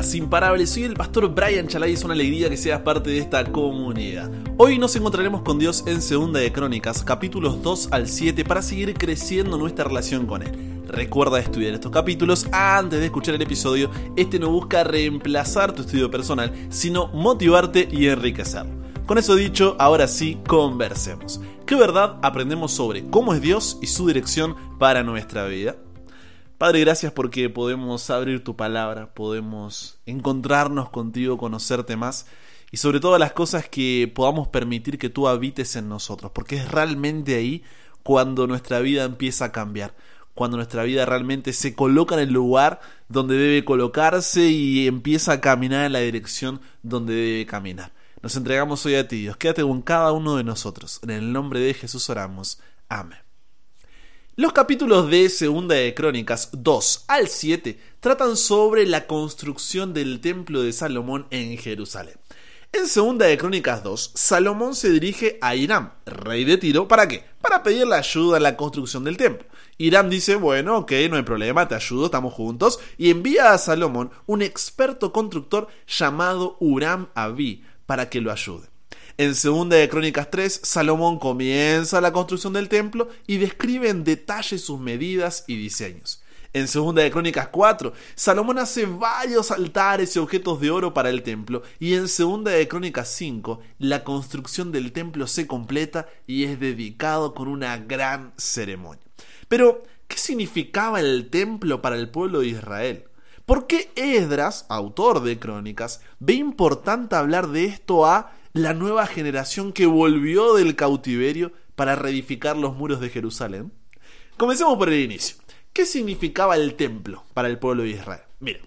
buenas, imparables. Soy el pastor Brian Chalai. Es una alegría que seas parte de esta comunidad. Hoy nos encontraremos con Dios en Segunda de Crónicas, capítulos 2 al 7, para seguir creciendo nuestra relación con Él. Recuerda estudiar estos capítulos antes de escuchar el episodio. Este no busca reemplazar tu estudio personal, sino motivarte y enriquecerlo. Con eso dicho, ahora sí, conversemos. ¿Qué verdad aprendemos sobre cómo es Dios y su dirección para nuestra vida? Padre, gracias porque podemos abrir tu palabra, podemos encontrarnos contigo, conocerte más y sobre todas las cosas que podamos permitir que tú habites en nosotros, porque es realmente ahí cuando nuestra vida empieza a cambiar, cuando nuestra vida realmente se coloca en el lugar donde debe colocarse y empieza a caminar en la dirección donde debe caminar. Nos entregamos hoy a ti, Dios. Quédate con cada uno de nosotros. En el nombre de Jesús oramos. Amén. Los capítulos de Segunda de Crónicas 2 al 7 tratan sobre la construcción del templo de Salomón en Jerusalén. En Segunda de Crónicas 2, Salomón se dirige a Hiram, rey de Tiro, ¿para qué? Para pedirle ayuda en la construcción del templo. Hiram dice, bueno, ok, no hay problema, te ayudo, estamos juntos, y envía a Salomón un experto constructor llamado Uram Abi para que lo ayude. En Segunda de Crónicas 3, Salomón comienza la construcción del templo y describe en detalle sus medidas y diseños. En Segunda de Crónicas 4, Salomón hace varios altares y objetos de oro para el templo, y en Segunda de Crónicas 5, la construcción del templo se completa y es dedicado con una gran ceremonia. Pero, ¿qué significaba el templo para el pueblo de Israel? ¿Por qué Esdras, autor de Crónicas, ve importante hablar de esto a la nueva generación que volvió del cautiverio para reedificar los muros de Jerusalén? Comencemos por el inicio. ¿Qué significaba el templo para el pueblo de Israel? Miren,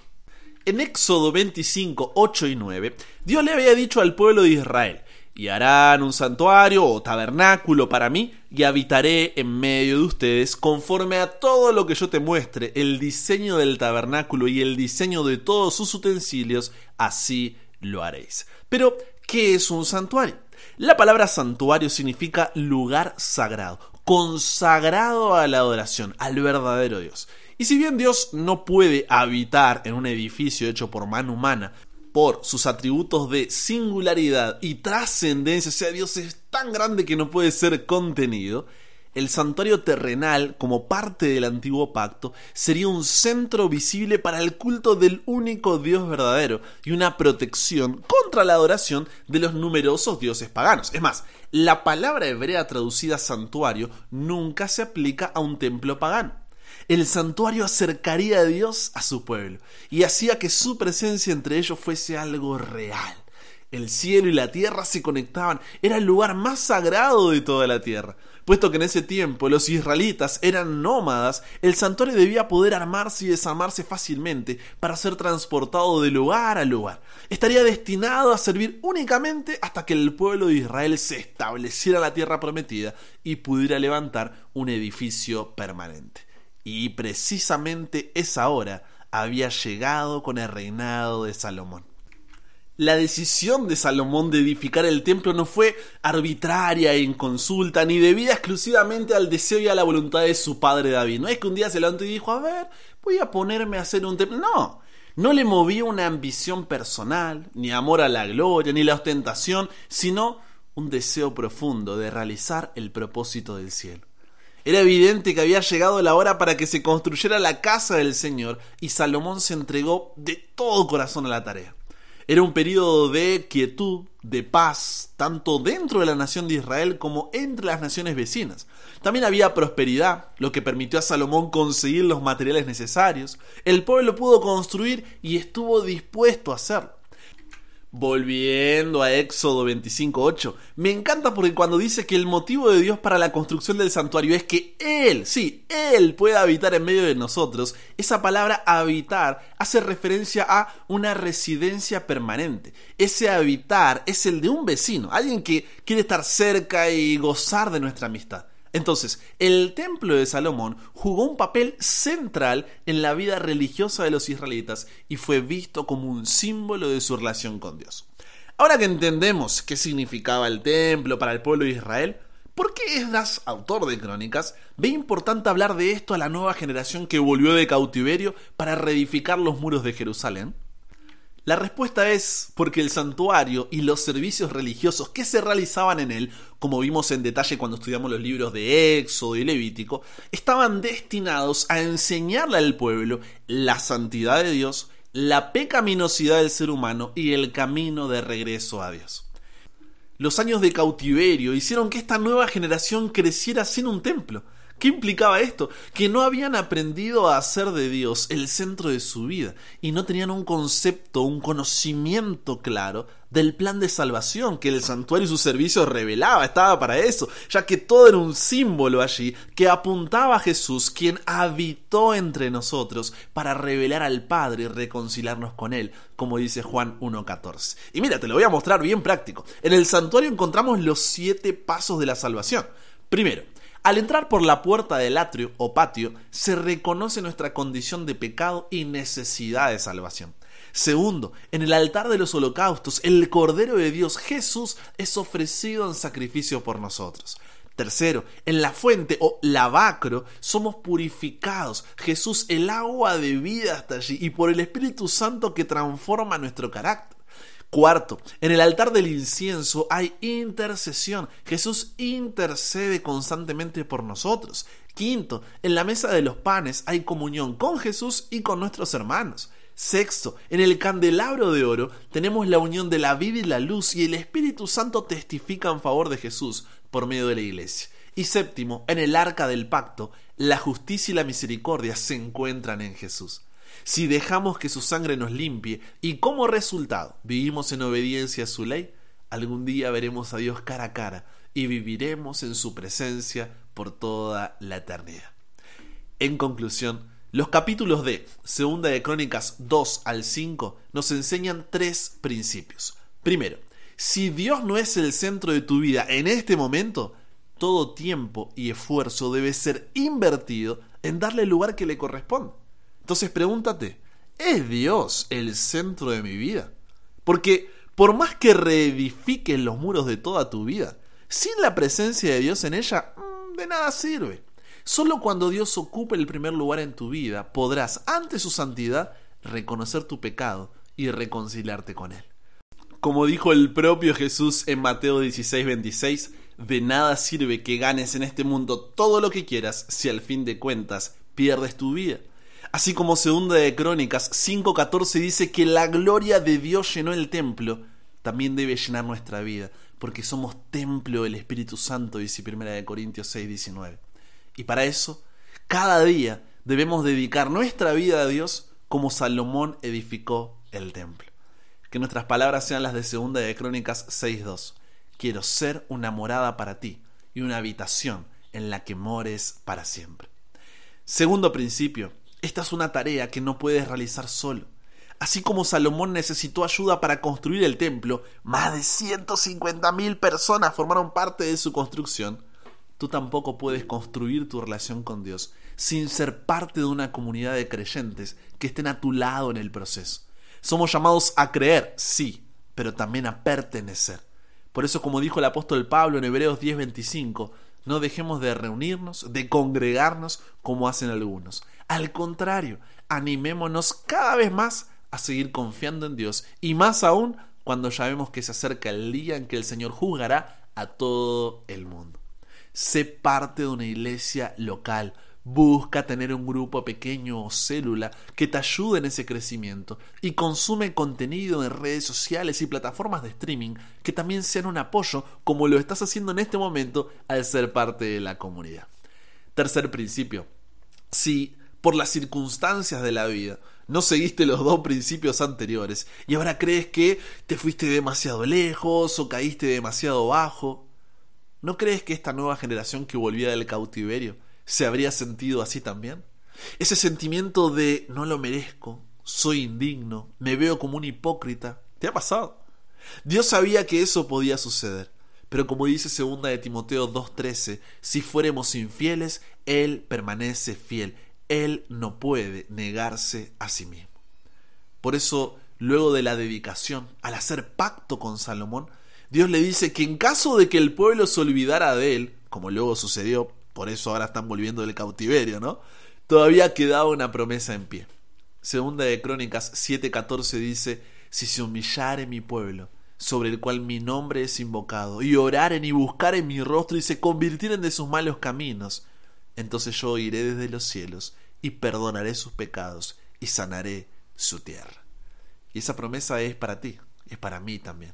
en Éxodo 25, 8 y 9, Dios le había dicho al pueblo de Israel, y harán un santuario o tabernáculo para mí, y habitaré en medio de ustedes conforme a todo lo que yo te muestre, el diseño del tabernáculo y el diseño de todos sus utensilios, así lo haréis. Pero, ¿qué es un santuario? La palabra santuario significa lugar sagrado, consagrado a la adoración, al verdadero Dios. Y si bien Dios no puede habitar en un edificio hecho por mano humana, por sus atributos de singularidad y trascendencia, o sea, Dios es tan grande que no puede ser contenido, el santuario terrenal, como parte del antiguo pacto, sería un centro visible para el culto del único Dios verdadero y una protección contra la adoración de los numerosos dioses paganos. Es más, la palabra hebrea traducida santuario nunca se aplica a un templo pagano. El santuario acercaría a Dios a su pueblo y hacía que su presencia entre ellos fuese algo real. El cielo y la tierra se conectaban, era el lugar más sagrado de toda la tierra. Puesto que en ese tiempo los israelitas eran nómadas, el santuario debía poder armarse y desarmarse fácilmente para ser transportado de lugar a lugar. Estaría destinado a servir únicamente hasta que el pueblo de Israel se estableciera en la tierra prometida y pudiera levantar un edificio permanente. Y precisamente esa hora había llegado con el reinado de Salomón. La decisión de Salomón de edificar el templo no fue arbitraria e inconsulta, ni debida exclusivamente al deseo y a la voluntad de su padre David. No es que un día se levantó y dijo, a ver, voy a ponerme a hacer un templo. No, no le movía una ambición personal, ni amor a la gloria, ni la ostentación, sino un deseo profundo de realizar el propósito del cielo. Era evidente que había llegado la hora para que se construyera la casa del Señor y Salomón se entregó de todo corazón a la tarea. Era un periodo de quietud, de paz, tanto dentro de la nación de Israel como entre las naciones vecinas. También había prosperidad, lo que permitió a Salomón conseguir los materiales necesarios. El pueblo pudo construir y estuvo dispuesto a hacerlo. Volviendo a Éxodo 25.8, me encanta porque cuando dice que el motivo de Dios para la construcción del santuario es que Él, sí, Él pueda habitar en medio de nosotros, esa palabra habitar hace referencia a una residencia permanente. Ese habitar es el de un vecino, alguien que quiere estar cerca y gozar de nuestra amistad. Entonces, el templo de Salomón jugó un papel central en la vida religiosa de los israelitas y fue visto como un símbolo de su relación con Dios. Ahora que entendemos qué significaba el templo para el pueblo de Israel, ¿por qué Esdras, autor de Crónicas, ve importante hablar de esto a la nueva generación que volvió de cautiverio para reedificar los muros de Jerusalén? La respuesta es porque el santuario y los servicios religiosos que se realizaban en él, como vimos en detalle cuando estudiamos los libros de Éxodo y Levítico, estaban destinados a enseñarle al pueblo la santidad de Dios, la pecaminosidad del ser humano y el camino de regreso a Dios. Los años de cautiverio hicieron que esta nueva generación creciera sin un templo, ¿Qué implicaba esto? Que no habían aprendido a hacer de Dios el centro de su vida y no tenían un concepto, un conocimiento claro del plan de salvación que el santuario y sus servicios revelaba, estaba para eso, ya que todo era un símbolo allí que apuntaba a Jesús, quien habitó entre nosotros para revelar al Padre y reconciliarnos con Él, como dice Juan 1.14. Y mira, te lo voy a mostrar bien práctico. En el santuario encontramos los siete pasos de la salvación. Primero, al entrar por la puerta del atrio o patio, se reconoce nuestra condición de pecado y necesidad de salvación. Segundo, en el altar de los holocaustos, el Cordero de Dios Jesús es ofrecido en sacrificio por nosotros. Tercero, en la fuente o lavacro somos purificados. Jesús, el agua de vida está allí y por el Espíritu Santo que transforma nuestro carácter. Cuarto, en el altar del incienso hay intercesión. Jesús intercede constantemente por nosotros. Quinto, en la mesa de los panes hay comunión con Jesús y con nuestros hermanos. Sexto, en el candelabro de oro tenemos la unión de la vida y la luz y el Espíritu Santo testifica en favor de Jesús por medio de la iglesia. Y séptimo, en el arca del pacto, la justicia y la misericordia se encuentran en Jesús si dejamos que su sangre nos limpie y como resultado vivimos en obediencia a su ley, algún día veremos a Dios cara a cara y viviremos en su presencia por toda la eternidad. En conclusión, los capítulos de Segunda de Crónicas 2 al 5 nos enseñan tres principios. Primero, si Dios no es el centro de tu vida en este momento, todo tiempo y esfuerzo debe ser invertido en darle el lugar que le corresponde. Entonces pregúntate, ¿es Dios el centro de mi vida? Porque por más que reedifiques los muros de toda tu vida, sin la presencia de Dios en ella, mm, de nada sirve. Solo cuando Dios ocupe el primer lugar en tu vida, podrás, ante su santidad, reconocer tu pecado y reconciliarte con Él. Como dijo el propio Jesús en Mateo 16, 26, de nada sirve que ganes en este mundo todo lo que quieras si al fin de cuentas pierdes tu vida. Así como segunda de Crónicas 5.14 dice que la gloria de Dios llenó el templo, también debe llenar nuestra vida, porque somos templo del Espíritu Santo, dice primera de Corintios 6.19. Y para eso, cada día debemos dedicar nuestra vida a Dios como Salomón edificó el templo. Que nuestras palabras sean las de segunda de Crónicas 6.2. Quiero ser una morada para ti y una habitación en la que mores para siempre. Segundo principio, esta es una tarea que no puedes realizar solo. Así como Salomón necesitó ayuda para construir el templo, más de 150.000 personas formaron parte de su construcción. Tú tampoco puedes construir tu relación con Dios sin ser parte de una comunidad de creyentes que estén a tu lado en el proceso. Somos llamados a creer, sí, pero también a pertenecer. Por eso, como dijo el apóstol Pablo en Hebreos 10:25, no dejemos de reunirnos, de congregarnos como hacen algunos. Al contrario, animémonos cada vez más a seguir confiando en Dios y más aún cuando ya vemos que se acerca el día en que el Señor juzgará a todo el mundo. Sé parte de una iglesia local, Busca tener un grupo pequeño o célula que te ayude en ese crecimiento y consume contenido en redes sociales y plataformas de streaming que también sean un apoyo como lo estás haciendo en este momento al ser parte de la comunidad. Tercer principio. Si por las circunstancias de la vida no seguiste los dos principios anteriores y ahora crees que te fuiste demasiado lejos o caíste demasiado bajo, ¿no crees que esta nueva generación que volvía del cautiverio se habría sentido así también? Ese sentimiento de no lo merezco, soy indigno, me veo como un hipócrita, ¿te ha pasado? Dios sabía que eso podía suceder, pero como dice segunda de Timoteo 2:13, si fuéramos infieles, él permanece fiel, él no puede negarse a sí mismo. Por eso, luego de la dedicación, al hacer pacto con Salomón, Dios le dice que en caso de que el pueblo se olvidara de él, como luego sucedió por eso ahora están volviendo del cautiverio, ¿no? Todavía quedaba una promesa en pie. Segunda de Crónicas 7:14 dice, si se humillare mi pueblo, sobre el cual mi nombre es invocado, y oraren y buscaren mi rostro y se convirtieren de sus malos caminos, entonces yo iré desde los cielos y perdonaré sus pecados y sanaré su tierra. Y esa promesa es para ti, es para mí también.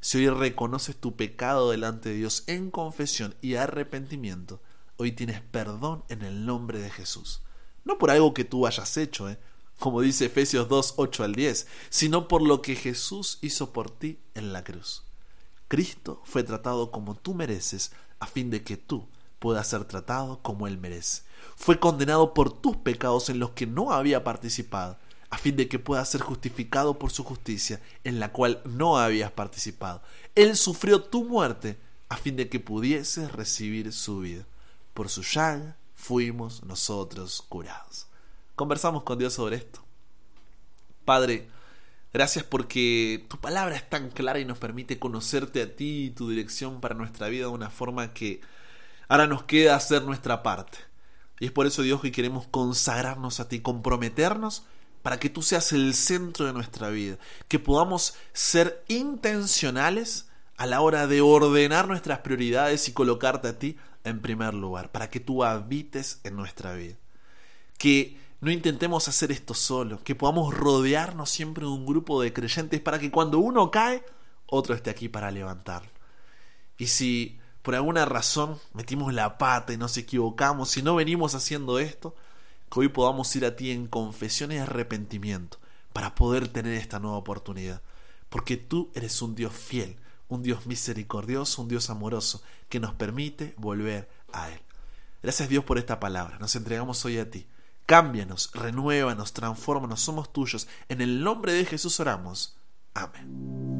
Si hoy reconoces tu pecado delante de Dios en confesión y arrepentimiento, hoy tienes perdón en el nombre de Jesús. No por algo que tú hayas hecho, ¿eh? como dice Efesios 2, 8 al 10, sino por lo que Jesús hizo por ti en la cruz. Cristo fue tratado como tú mereces, a fin de que tú puedas ser tratado como Él merece. Fue condenado por tus pecados en los que no había participado, a fin de que puedas ser justificado por su justicia, en la cual no habías participado. Él sufrió tu muerte, a fin de que pudieses recibir su vida. Por su llaga fuimos nosotros curados conversamos con Dios sobre esto. Padre, gracias porque tu palabra es tan clara y nos permite conocerte a ti y tu dirección para nuestra vida de una forma que ahora nos queda hacer nuestra parte. Y es por eso, Dios, que queremos consagrarnos a ti, comprometernos para que tú seas el centro de nuestra vida, que podamos ser intencionales a la hora de ordenar nuestras prioridades y colocarte a ti en primer lugar, para que tú habites en nuestra vida. Que no intentemos hacer esto solo, que podamos rodearnos siempre de un grupo de creyentes para que cuando uno cae, otro esté aquí para levantarlo. Y si por alguna razón metimos la pata y nos equivocamos, si no venimos haciendo esto, que hoy podamos ir a ti en confesión y arrepentimiento para poder tener esta nueva oportunidad. Porque tú eres un Dios fiel, un Dios misericordioso, un Dios amoroso, que nos permite volver a Él. Gracias Dios por esta palabra. Nos entregamos hoy a ti. Cámbianos, renuévanos, transfórmanos, somos tuyos. En el nombre de Jesús oramos. Amén.